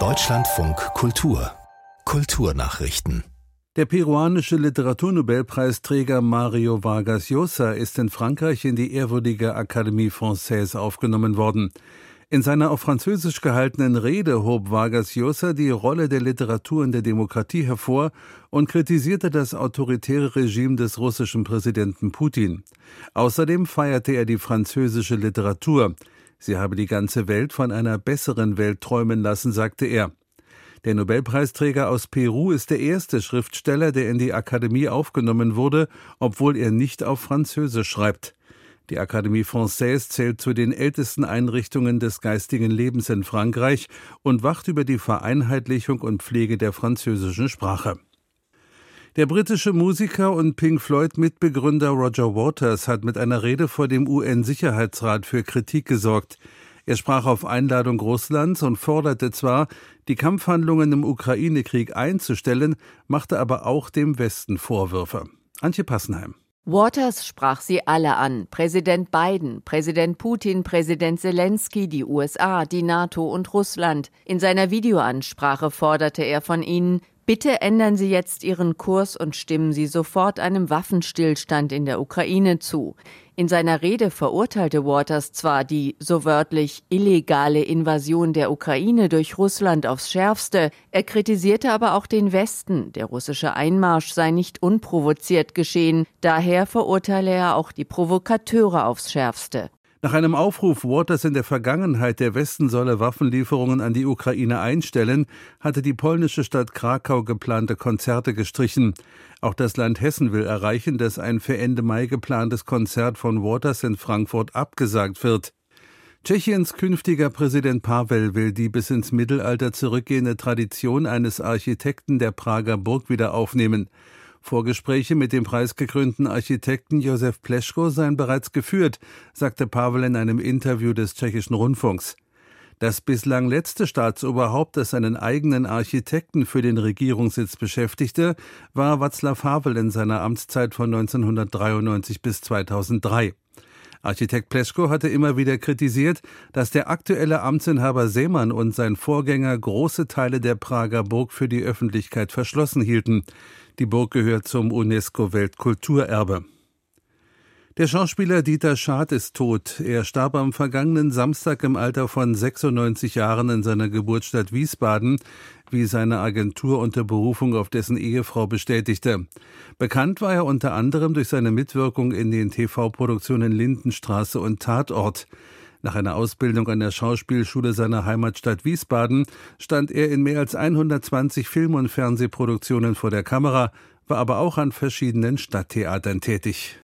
Deutschlandfunk Kultur Kulturnachrichten der peruanische Literaturnobelpreisträger Mario Vargas Llosa ist in Frankreich in die ehrwürdige Académie Française aufgenommen worden. In seiner auf Französisch gehaltenen Rede hob Vargas Llosa die Rolle der Literatur in der Demokratie hervor und kritisierte das autoritäre Regime des russischen Präsidenten Putin. Außerdem feierte er die französische Literatur. Sie habe die ganze Welt von einer besseren Welt träumen lassen, sagte er. Der Nobelpreisträger aus Peru ist der erste Schriftsteller, der in die Akademie aufgenommen wurde, obwohl er nicht auf Französisch schreibt. Die Académie Française zählt zu den ältesten Einrichtungen des geistigen Lebens in Frankreich und wacht über die Vereinheitlichung und Pflege der französischen Sprache. Der britische Musiker und Pink Floyd-Mitbegründer Roger Waters hat mit einer Rede vor dem UN-Sicherheitsrat für Kritik gesorgt. Er sprach auf Einladung Russlands und forderte zwar, die Kampfhandlungen im Ukraine-Krieg einzustellen, machte aber auch dem Westen Vorwürfe. Antje Passenheim. Waters sprach sie alle an. Präsident Biden, Präsident Putin, Präsident Zelensky, die USA, die NATO und Russland. In seiner Videoansprache forderte er von ihnen, Bitte ändern Sie jetzt Ihren Kurs und stimmen Sie sofort einem Waffenstillstand in der Ukraine zu. In seiner Rede verurteilte Waters zwar die, so wörtlich, illegale Invasion der Ukraine durch Russland aufs schärfste, er kritisierte aber auch den Westen, der russische Einmarsch sei nicht unprovoziert geschehen, daher verurteile er auch die Provokateure aufs schärfste. Nach einem Aufruf Waters in der Vergangenheit, der Westen solle Waffenlieferungen an die Ukraine einstellen, hatte die polnische Stadt Krakau geplante Konzerte gestrichen. Auch das Land Hessen will erreichen, dass ein für Ende Mai geplantes Konzert von Waters in Frankfurt abgesagt wird. Tschechiens künftiger Präsident Pavel will die bis ins Mittelalter zurückgehende Tradition eines Architekten der Prager Burg wieder aufnehmen. Vorgespräche mit dem preisgekrönten Architekten Josef Pleschko seien bereits geführt, sagte Pavel in einem Interview des tschechischen Rundfunks. Das bislang letzte Staatsoberhaupt, das seinen eigenen Architekten für den Regierungssitz beschäftigte, war Václav Havel in seiner Amtszeit von 1993 bis 2003. Architekt Pleschko hatte immer wieder kritisiert, dass der aktuelle Amtsinhaber Seemann und sein Vorgänger große Teile der Prager Burg für die Öffentlichkeit verschlossen hielten. Die Burg gehört zum UNESCO-Weltkulturerbe. Der Schauspieler Dieter Schad ist tot. Er starb am vergangenen Samstag im Alter von 96 Jahren in seiner Geburtsstadt Wiesbaden, wie seine Agentur unter Berufung auf dessen Ehefrau bestätigte. Bekannt war er unter anderem durch seine Mitwirkung in den TV-Produktionen Lindenstraße und Tatort. Nach einer Ausbildung an der Schauspielschule seiner Heimatstadt Wiesbaden stand er in mehr als 120 Film- und Fernsehproduktionen vor der Kamera, war aber auch an verschiedenen Stadttheatern tätig.